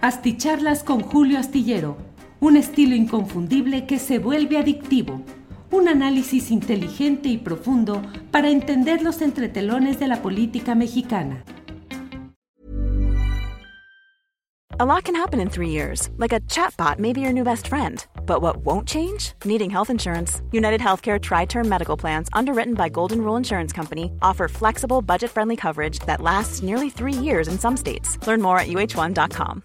Asticharlas con Julio Astillero, un estilo inconfundible que se vuelve adictivo. Un análisis inteligente y profundo para entender los entretelones de la política mexicana. A lot can happen in three years, like a chatbot may be your new best friend. But what won't change? Needing health insurance. United Healthcare Tri Term Medical Plans, underwritten by Golden Rule Insurance Company, offer flexible, budget friendly coverage that lasts nearly three years in some states. Learn more at uh1.com.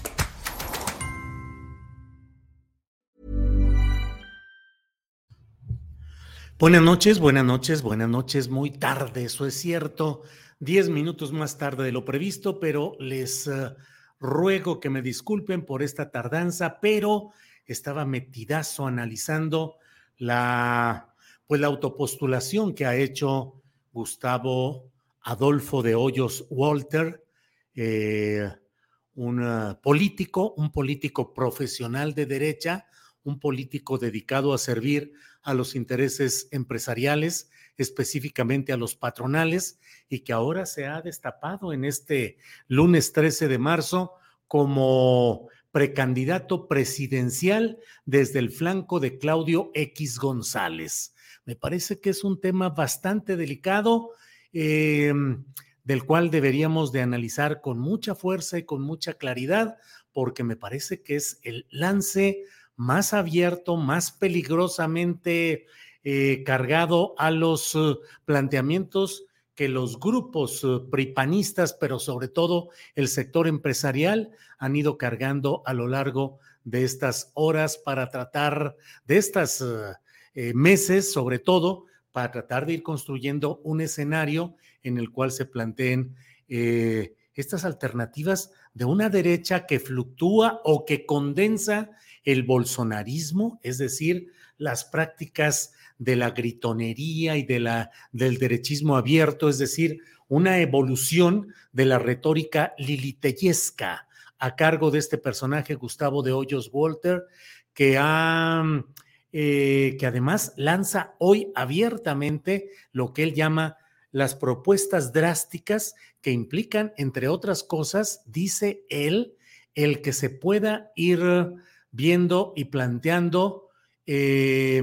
Buenas noches, buenas noches, buenas noches, muy tarde, eso es cierto, diez minutos más tarde de lo previsto, pero les uh, ruego que me disculpen por esta tardanza, pero estaba metidazo analizando la, pues la autopostulación que ha hecho Gustavo Adolfo de Hoyos Walter, eh, un uh, político, un político profesional de derecha, un político dedicado a servir a los intereses empresariales, específicamente a los patronales, y que ahora se ha destapado en este lunes 13 de marzo como precandidato presidencial desde el flanco de Claudio X González. Me parece que es un tema bastante delicado, eh, del cual deberíamos de analizar con mucha fuerza y con mucha claridad, porque me parece que es el lance más abierto, más peligrosamente eh, cargado a los uh, planteamientos que los grupos uh, pripanistas, pero sobre todo el sector empresarial, han ido cargando a lo largo de estas horas para tratar, de estas eh, meses sobre todo, para tratar de ir construyendo un escenario en el cual se planteen eh, estas alternativas de una derecha que fluctúa o que condensa el bolsonarismo, es decir, las prácticas de la gritonería y de la, del derechismo abierto, es decir, una evolución de la retórica liliteyesca a cargo de este personaje, Gustavo de Hoyos Walter, que ha... Eh, que además lanza hoy abiertamente lo que él llama las propuestas drásticas que implican, entre otras cosas, dice él, el que se pueda ir viendo y planteando, eh,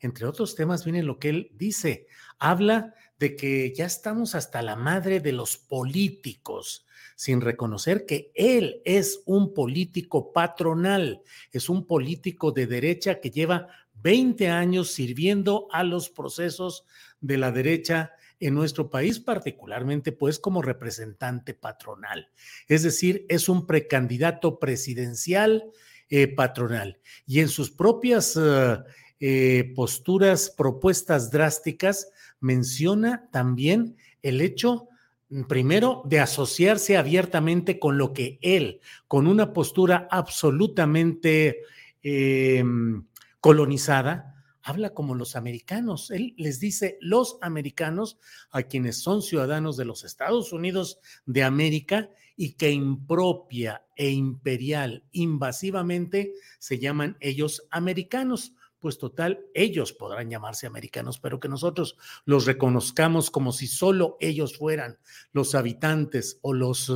entre otros temas, viene lo que él dice, habla de que ya estamos hasta la madre de los políticos, sin reconocer que él es un político patronal, es un político de derecha que lleva 20 años sirviendo a los procesos de la derecha en nuestro país, particularmente pues como representante patronal. Es decir, es un precandidato presidencial eh, patronal. Y en sus propias eh, eh, posturas, propuestas drásticas, menciona también el hecho, mm, primero, de asociarse abiertamente con lo que él, con una postura absolutamente em, colonizada, habla como los americanos. Él les dice los americanos a quienes son ciudadanos de los Estados Unidos de América y que impropia e imperial, invasivamente, se llaman ellos americanos. Pues total, ellos podrán llamarse americanos, pero que nosotros los reconozcamos como si solo ellos fueran los habitantes o los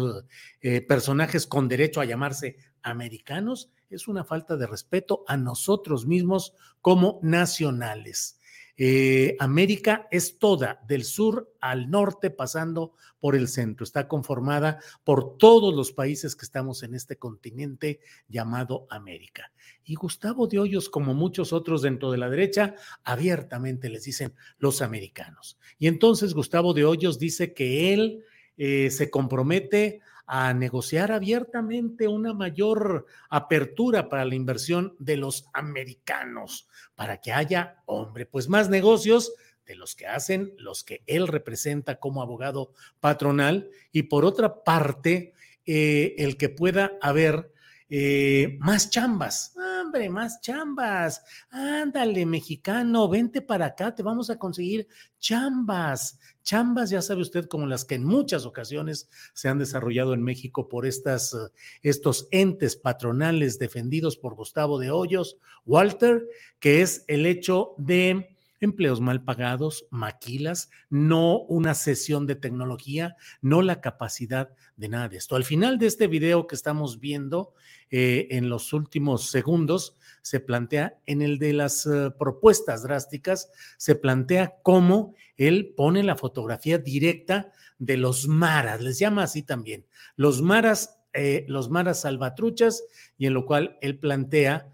eh, personajes con derecho a llamarse americanos, es una falta de respeto a nosotros mismos como nacionales. Eh, América es toda, del sur al norte, pasando por el centro. Está conformada por todos los países que estamos en este continente llamado América. Y Gustavo de Hoyos, como muchos otros dentro de la derecha, abiertamente les dicen los americanos. Y entonces Gustavo de Hoyos dice que él eh, se compromete a negociar abiertamente una mayor apertura para la inversión de los americanos, para que haya, hombre, pues más negocios de los que hacen los que él representa como abogado patronal. Y por otra parte, eh, el que pueda haber eh, más chambas, hombre, más chambas. Ándale, mexicano, vente para acá, te vamos a conseguir chambas. Chambas, ya sabe usted, como las que en muchas ocasiones se han desarrollado en México por estas, eh, estos entes patronales defendidos por Gustavo de Hoyos, Walter, que es el hecho de empleos mal pagados, maquilas, no una sesión de tecnología, no la capacidad de nada de esto. Al final de este video que estamos viendo, eh, en los últimos segundos, se plantea en el de las eh, propuestas drásticas, se plantea cómo él pone la fotografía directa de los maras, les llama así también, los maras, eh, los maras salvatruchas, y en lo cual él plantea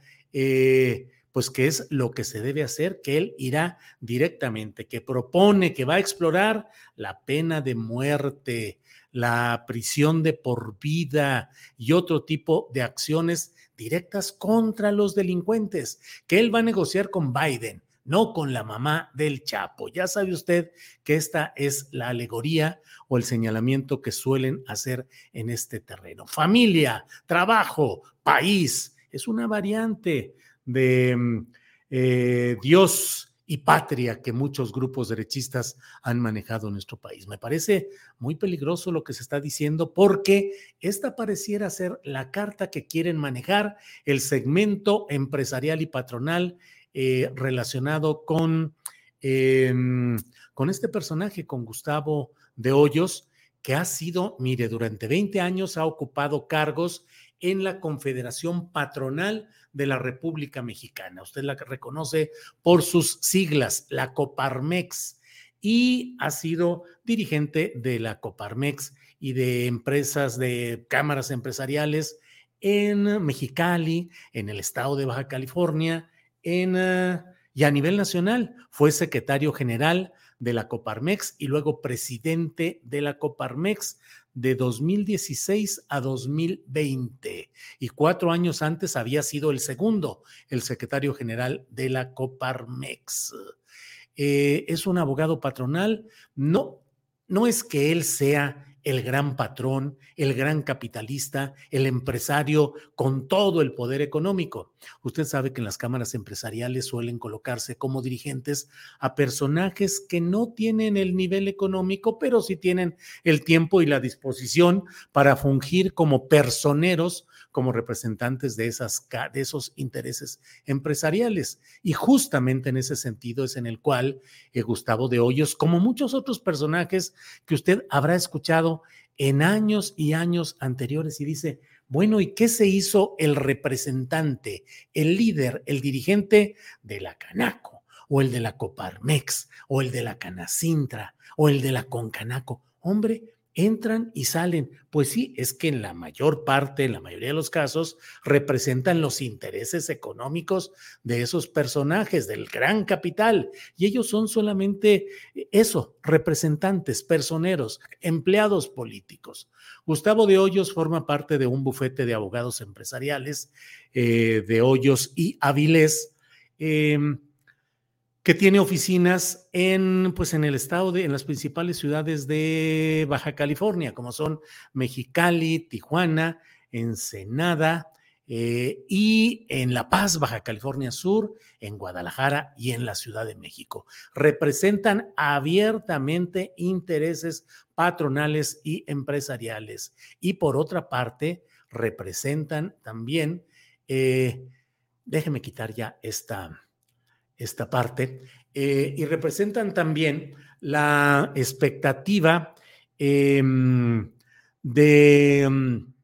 pues que es lo que se debe hacer, que él irá directamente, que propone, que va a explorar la pena de muerte, la prisión de por vida y otro tipo de acciones directas contra los delincuentes, que él va a negociar con Biden, no con la mamá del Chapo. Ya sabe usted que esta es la alegoría o el señalamiento que suelen hacer en este terreno. Familia, trabajo, país, es una variante de mm, eh, Dios y patria que muchos grupos derechistas han manejado en nuestro país. Me parece muy peligroso lo que se está diciendo porque esta pareciera ser la carta que quieren manejar el segmento empresarial y patronal eh, relacionado con, em, con este personaje, con Gustavo de Hoyos, que ha sido, mire, durante 20 años ha ocupado cargos en la Confederación Patronal de la República Mexicana. Usted la reconoce por sus siglas, la Coparmex, y ha sido dirigente de la Coparmex y de empresas, de cámaras empresariales en Mexicali, en el estado de Baja California, en, ah, y a nivel nacional. Fue secretario general de la Coparmex y luego presidente de la Coparmex de 2016 a 2020 y cuatro años antes había sido el segundo, el secretario general de la Coparmex. Eh, es un abogado patronal, no, no es que él sea el gran patrón, el gran capitalista, el empresario con todo el poder económico. Usted sabe que en las cámaras empresariales suelen colocarse como dirigentes a personajes que no tienen el nivel económico, pero sí tienen el tiempo y la disposición para fungir como personeros como representantes de, esas, de esos intereses empresariales. Y justamente en ese sentido es en el cual eh, Gustavo de Hoyos, como muchos otros personajes que usted habrá escuchado en años y años anteriores, y dice, bueno, ¿y qué se hizo el representante, el líder, el dirigente de la Canaco, o el de la Coparmex, o el de la Canacintra, o el de la Concanaco? Hombre, entran y salen. Pues sí, es que en la mayor parte, en la mayoría de los casos, representan los intereses económicos de esos personajes, del gran capital. Y ellos son solamente eso, representantes, personeros, empleados políticos. Gustavo de Hoyos forma parte de un bufete de abogados empresariales eh, de Hoyos y Avilés. Em, que tiene oficinas en, pues, en el estado de, en las principales ciudades de Baja California, como son Mexicali, Tijuana, Ensenada eh, y en La Paz, Baja California Sur, en Guadalajara y en la Ciudad de México. Representan abiertamente intereses patronales y empresariales. Y por otra parte, representan también, eh, déjeme quitar ya esta esta parte, eh, y representan también la expectativa em, de, mm,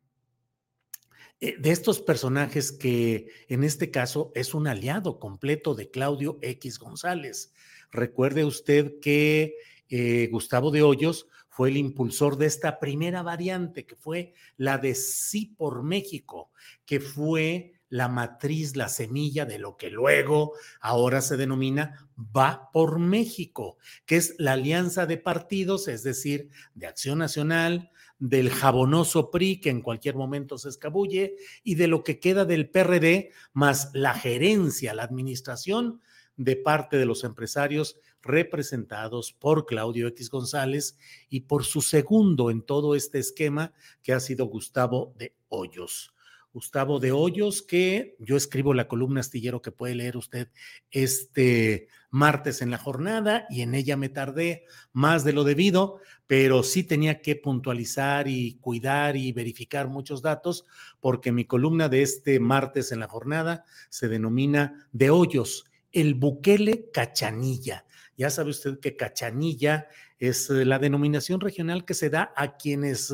eh, de estos personajes que en este caso es un aliado completo de Claudio X González. Recuerde usted que eh, Gustavo de Hoyos fue el impulsor de esta primera variante, que fue la de Sí por México, que fue la matriz, la semilla de lo que luego ahora se denomina Va por México, que es la alianza de partidos, es decir, de Acción Nacional, del jabonoso PRI que en cualquier momento se escabulle y de lo que queda del PRD, más la gerencia, la administración de parte de los empresarios representados por Claudio X González y por su segundo en todo este esquema, que ha sido Gustavo de Hoyos. Gustavo de Hoyos, que yo escribo la columna astillero que puede leer usted este martes en la jornada y en ella me tardé más de lo debido, pero sí tenía que puntualizar y cuidar y verificar muchos datos porque mi columna de este martes en la jornada se denomina De Hoyos, el Bukele Cachanilla. Ya sabe usted que Cachanilla es eh, la denominación regional que se da a quienes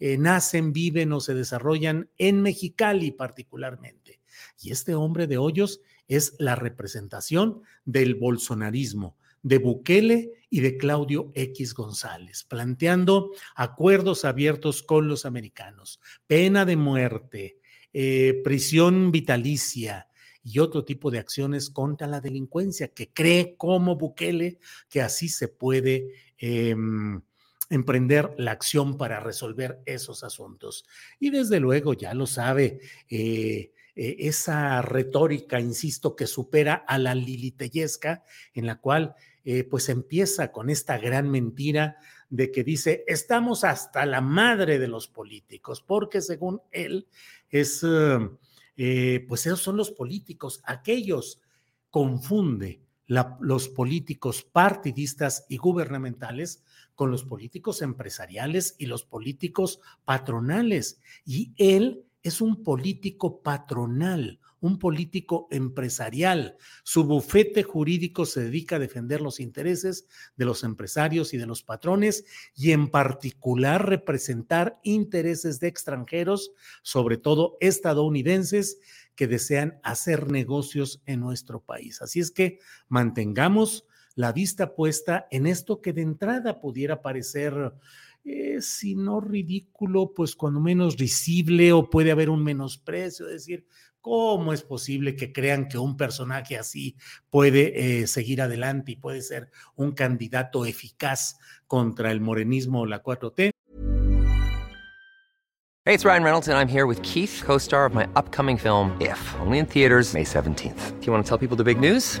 eh, nacen, viven o se desarrollan en Mexicali particularmente. Y este hombre de hoyos es la representación del bolsonarismo, de Bukele y de Claudio X González, planteando acuerdos abiertos con los americanos, pena de muerte, eh, prisión vitalicia y otro tipo de acciones contra la delincuencia, que cree como Bukele que así se puede em, emprender la acción para resolver esos asuntos. Y desde luego, ya lo sabe, eh, eh, esa retórica, insisto, que supera a la liliteyesca, en la cual eh, pues empieza con esta gran mentira de que dice, estamos hasta la madre de los políticos, porque según él es, pues esos son los políticos, aquellos confunde los políticos partidistas y gubernamentales con los políticos empresariales y los políticos patronales. Y él es un político patronal, un político empresarial. Su bufete jurídico se dedica a defender los intereses de los empresarios y de los patrones y en particular representar intereses de extranjeros, sobre todo estadounidenses, que desean hacer negocios en nuestro país. Así es que mantengamos la vista puesta en esto que de entrada pudiera parecer, eh, si no ridículo, pues cuando menos risible o puede haber un menosprecio, es decir, ¿cómo es posible que crean que un personaje así puede eh, seguir adelante y puede ser un candidato eficaz contra el morenismo o la 4T? Hey, it's Ryan Reynolds and I'm here with Keith, co-star of my upcoming film, If, only in theaters May 17th. Do you want to tell people the big news?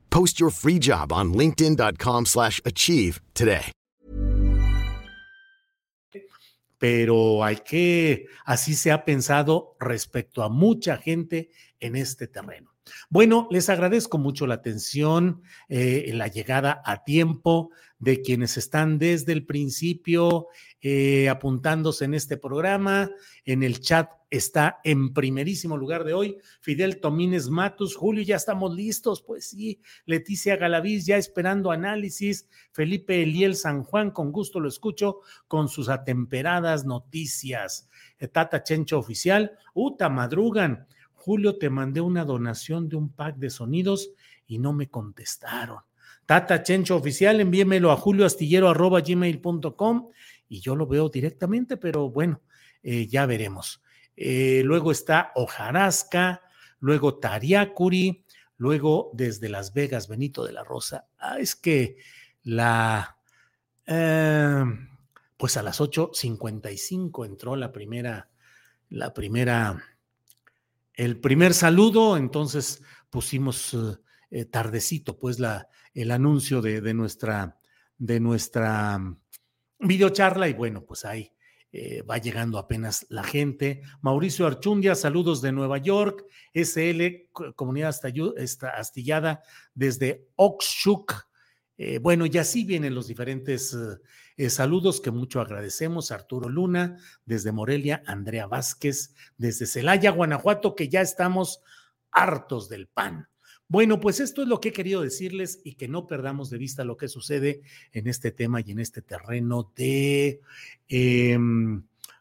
Post your free job on linkedin.com/achieve today. Pero hay que así se ha pensado respecto a mucha gente en este terreno. Bueno, les agradezco mucho la atención, eh, la llegada a tiempo de quienes están desde el principio eh, apuntándose en este programa. En el chat está en primerísimo lugar de hoy Fidel Tomines Matus. Julio, ya estamos listos. Pues sí, Leticia Galaviz ya esperando análisis. Felipe Eliel San Juan, con gusto lo escucho con sus atemperadas noticias. Tata Chencho Oficial, Uta Madrugan. Julio, te mandé una donación de un pack de sonidos y no me contestaron. Tata Chencho Oficial, envíemelo a julioastillero.gmail.com y yo lo veo directamente, pero bueno, eh, ya veremos. Eh, luego está Ojarasca, luego Tariacuri, luego desde Las Vegas, Benito de la Rosa. Ah, es que la... Eh, pues a las 8.55 entró la primera, la primera el primer saludo, entonces pusimos eh, tardecito, pues la, el anuncio de, de, nuestra, de nuestra mm, videocharla y bueno, pues ahí eh, va llegando apenas la gente. Mauricio Archundia, saludos de Nueva York, SL, Comunidad Astillada desde Oxshuk. bueno, y así vienen los diferentes eh, saludos que mucho agradecemos. Arturo Luna, desde Morelia, Andrea Vázquez, desde Celaya, Guanajuato, que ya estamos hartos del pan. Bueno, pues esto es lo que he querido decirles y que no perdamos de vista lo que sucede en este tema y en este terreno de eh,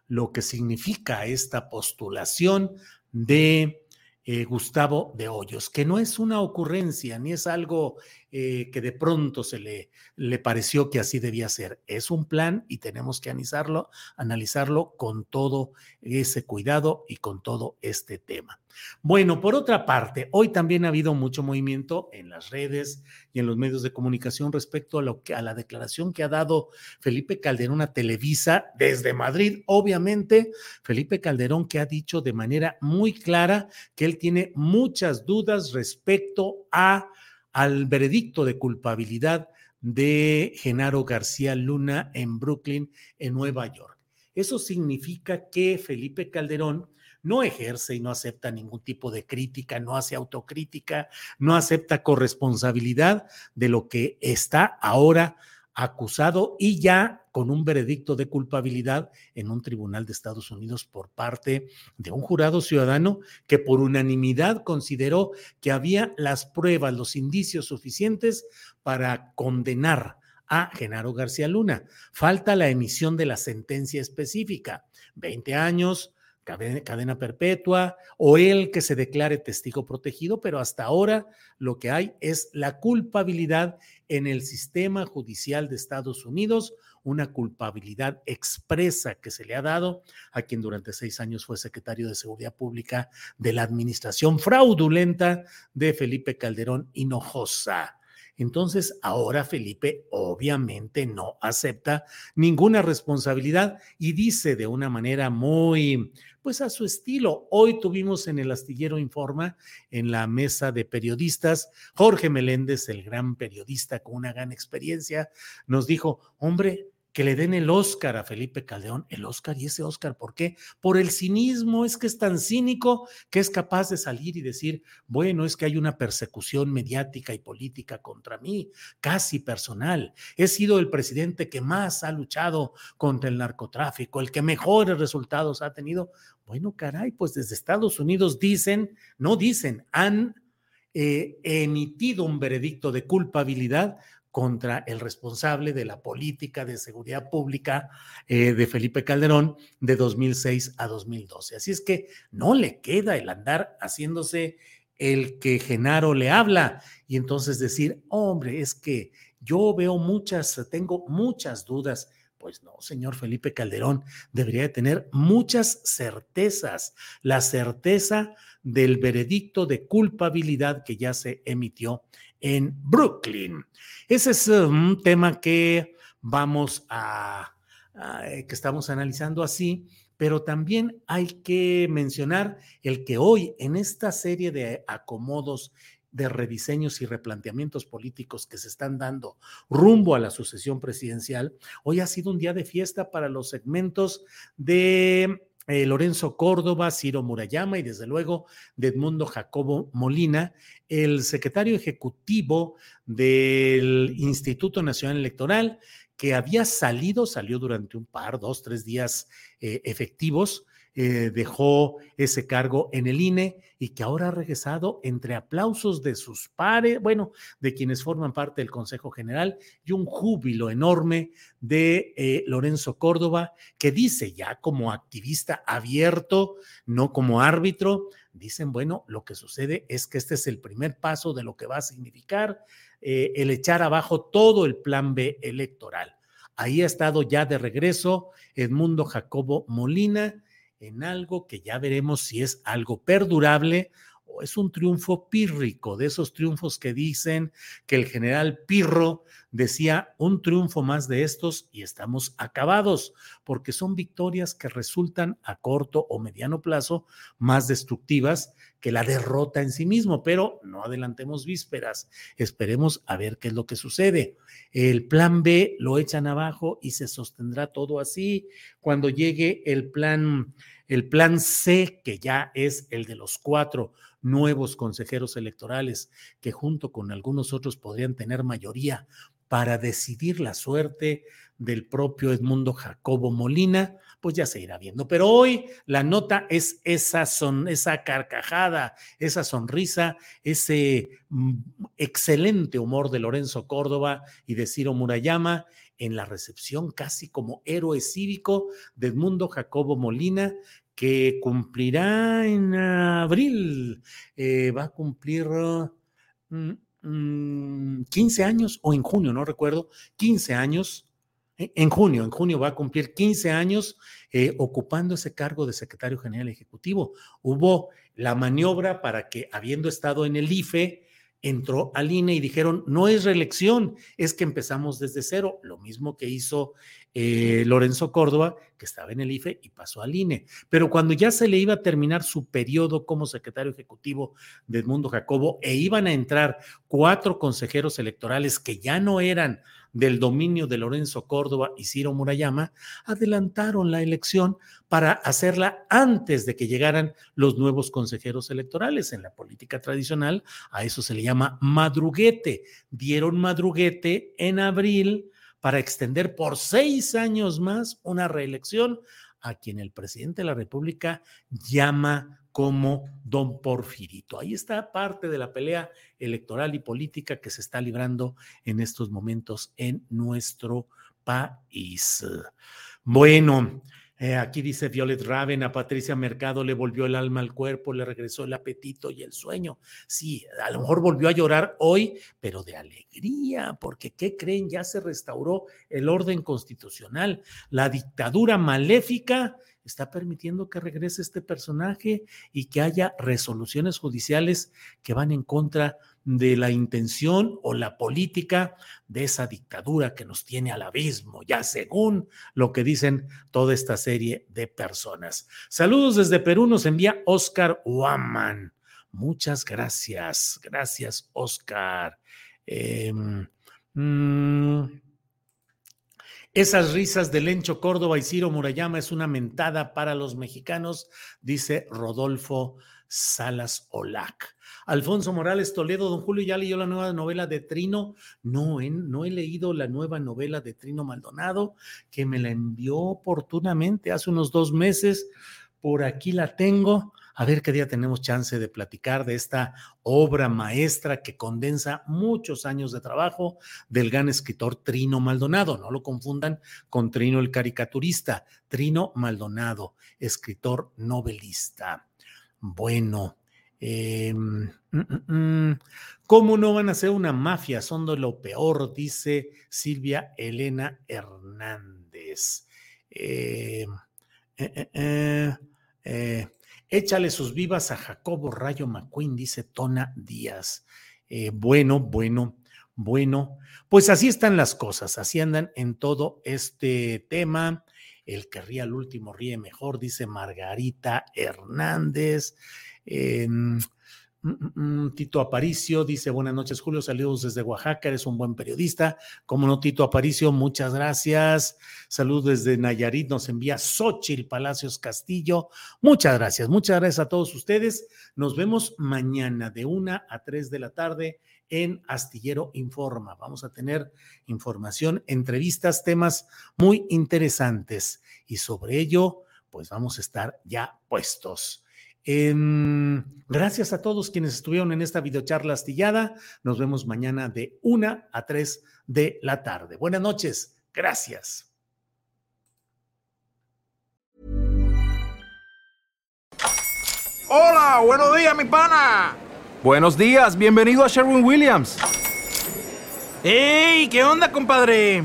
lo que significa esta postulación de eh, Gustavo de Hoyos, que no es una ocurrencia ni es algo eh, que de pronto se le, le pareció que así debía ser. Es un plan y tenemos que analizarlo, analizarlo con todo ese cuidado y con todo este tema. Bueno, por otra parte, hoy también ha habido mucho movimiento en las redes y en los medios de comunicación respecto a, lo que, a la declaración que ha dado Felipe Calderón a Televisa desde Madrid. Obviamente, Felipe Calderón que ha dicho de manera muy clara que él tiene muchas dudas respecto a al veredicto de culpabilidad de Genaro García Luna en Brooklyn, en Nueva York. Eso significa que Felipe Calderón no ejerce y no acepta ningún tipo de crítica, no hace autocrítica, no acepta corresponsabilidad de lo que está ahora acusado y ya con un veredicto de culpabilidad en un tribunal de Estados Unidos por parte de un jurado ciudadano que por unanimidad consideró que había las pruebas, los indicios suficientes para condenar a Genaro García Luna. Falta la emisión de la sentencia específica, 20 años, cadena perpetua o el que se declare testigo protegido, pero hasta ahora lo que hay es la culpabilidad en el sistema judicial de Estados Unidos, una culpabilidad expresa que se le ha dado a quien durante seis años fue secretario de Seguridad Pública de la administración fraudulenta de Felipe Calderón Hinojosa. Entonces, ahora Felipe obviamente no acepta ninguna responsabilidad y dice de una manera muy, pues a su estilo. Hoy tuvimos en el Astillero Informa, en la mesa de periodistas, Jorge Meléndez, el gran periodista con una gran experiencia, nos dijo, hombre, que le den el Oscar a Felipe Caldeón, el Oscar y ese Oscar, ¿por qué? Por el cinismo, es que es tan cínico que es capaz de salir y decir, bueno, es que hay una persecución mediática y política contra mí, casi personal. He sido el presidente que más ha luchado contra el narcotráfico, el que mejores resultados ha tenido. Bueno, caray, pues desde Estados Unidos dicen, no dicen, han eh, emitido un veredicto de culpabilidad contra el responsable de la política de seguridad pública eh, de Felipe Calderón de 2006 a 2012. Así es que no le queda el andar haciéndose el que Genaro le habla y entonces decir, hombre, es que yo veo muchas, tengo muchas dudas. Pues no, señor Felipe Calderón, debería de tener muchas certezas. La certeza del veredicto de culpabilidad que ya se emitió en Brooklyn. Ese es eh, un tema que vamos a, eh, que estamos analizando así, pero también hay que mencionar el que hoy en esta serie de acomodos de rediseños y replanteamientos políticos que se están dando rumbo a la sucesión presidencial, hoy ha sido un día de fiesta para los segmentos de eh, Lorenzo Córdoba, Ciro Murayama y desde luego de Edmundo Jacobo Molina, el secretario ejecutivo del Instituto Nacional Electoral, que había salido, salió durante un par, dos, tres días eh, efectivos, eh, dejó ese cargo en el INE y que ahora ha regresado entre aplausos de sus pares, bueno, de quienes forman parte del Consejo General y un júbilo enorme de eh, Lorenzo Córdoba, que dice ya como activista abierto, no como árbitro, dicen, bueno, lo que sucede es que este es el primer paso de lo que va a significar eh, el echar abajo todo el plan B electoral. Ahí ha estado ya de regreso Edmundo Jacobo Molina, en algo que ya veremos si es algo perdurable o es un triunfo pírrico, de esos triunfos que dicen que el general Pirro decía un triunfo más de estos y estamos acabados, porque son victorias que resultan a corto o mediano plazo más destructivas que la derrota en sí mismo, pero no adelantemos vísperas, esperemos a ver qué es lo que sucede. El plan B lo echan abajo y se sostendrá todo así. Cuando llegue el plan, el plan C, que ya es el de los cuatro nuevos consejeros electorales, que junto con algunos otros podrían tener mayoría para decidir la suerte del propio Edmundo Jacobo Molina, pues ya se irá viendo. Pero hoy la nota es esa, son, esa carcajada, esa sonrisa, ese mm, excelente humor de Lorenzo Córdoba y de Ciro Murayama en la recepción casi como héroe cívico de Edmundo Jacobo Molina, que cumplirá en abril, eh, va a cumplir 15 mm, mm, años o en junio, no recuerdo, 15 años e, en junio, en junio va a cumplir 15 años eh, ocupando ese cargo de secretario general ejecutivo. Hubo la maniobra para que, habiendo estado en el IFE, entró al INE y dijeron, no es reelección, es que empezamos desde cero, lo mismo que hizo eh, Lorenzo Córdoba, que estaba en el IFE y pasó al INE. Pero cuando ya se le iba a terminar su periodo como secretario ejecutivo de Edmundo Jacobo e iban a entrar cuatro consejeros electorales que ya no eran del dominio de Lorenzo Córdoba y Ciro Murayama, adelantaron la elección para hacerla antes de que llegaran los nuevos consejeros electorales. En la política tradicional a eso se le llama madruguete. Dieron madruguete en abril para extender por seis años más una reelección a quien el presidente de la República llama como don Porfirito. Ahí está parte de la pelea electoral y política que se está librando en estos momentos en nuestro país. Bueno, eh, aquí dice Violet Raven, a Patricia Mercado le volvió el alma al cuerpo, le regresó el apetito y el sueño. Sí, a lo mejor volvió a llorar hoy, pero de alegría, porque ¿qué creen? Ya se restauró el orden constitucional. La dictadura maléfica está permitiendo que regrese este personaje y que haya resoluciones judiciales que van en contra de la intención o la política de esa dictadura que nos tiene al abismo, ya según lo que dicen toda esta serie de personas. Saludos desde Perú, nos envía Oscar Uaman. Muchas gracias, gracias Oscar. Em, mm, esas risas de Lencho Córdoba y Ciro Murayama es una mentada para los mexicanos, dice Rodolfo Salas Olac. Alfonso Morales Toledo, don Julio, ¿ya leyó la nueva novela de Trino? No, no he leído la nueva novela de Trino Maldonado, que me la envió oportunamente hace unos dos meses. Por aquí la tengo. A ver qué día tenemos chance de platicar de esta obra maestra que condensa muchos años de trabajo del gran escritor Trino Maldonado. No lo confundan con Trino el caricaturista. Trino Maldonado, escritor novelista. Bueno, em, mm, mm, mm. ¿Cómo no van a ser una mafia? Son de lo peor, dice Silvia Elena Hernández. Em, eh, eh, eh, échale sus vivas a Jacobo Rayo McQueen, dice Tona Díaz. bueno, bueno, bueno, pues así están las cosas, así andan en todo este tema. El que ríe al último ríe mejor, dice Margarita Hernández. Mm, Tito Aparicio dice buenas noches Julio, saludos desde Oaxaca, eres un buen periodista. Como no, Tito Aparicio, muchas gracias. Saludos desde Nayarit, nos envía Xochil Palacios Castillo. Muchas gracias, muchas gracias a todos ustedes. Nos vemos mañana de una a tres de la tarde en Astillero Informa. Vamos a tener información, entrevistas, temas muy interesantes y sobre ello, pues vamos a estar ya puestos. Em, gracias a todos quienes estuvieron en esta videocharla astillada. Nos vemos mañana de una a tres de la tarde. Buenas noches. Gracias. Hola, buenos días, mi pana. Buenos días, bienvenido a Sherwin Williams. ¡Ey! ¿Qué onda, compadre?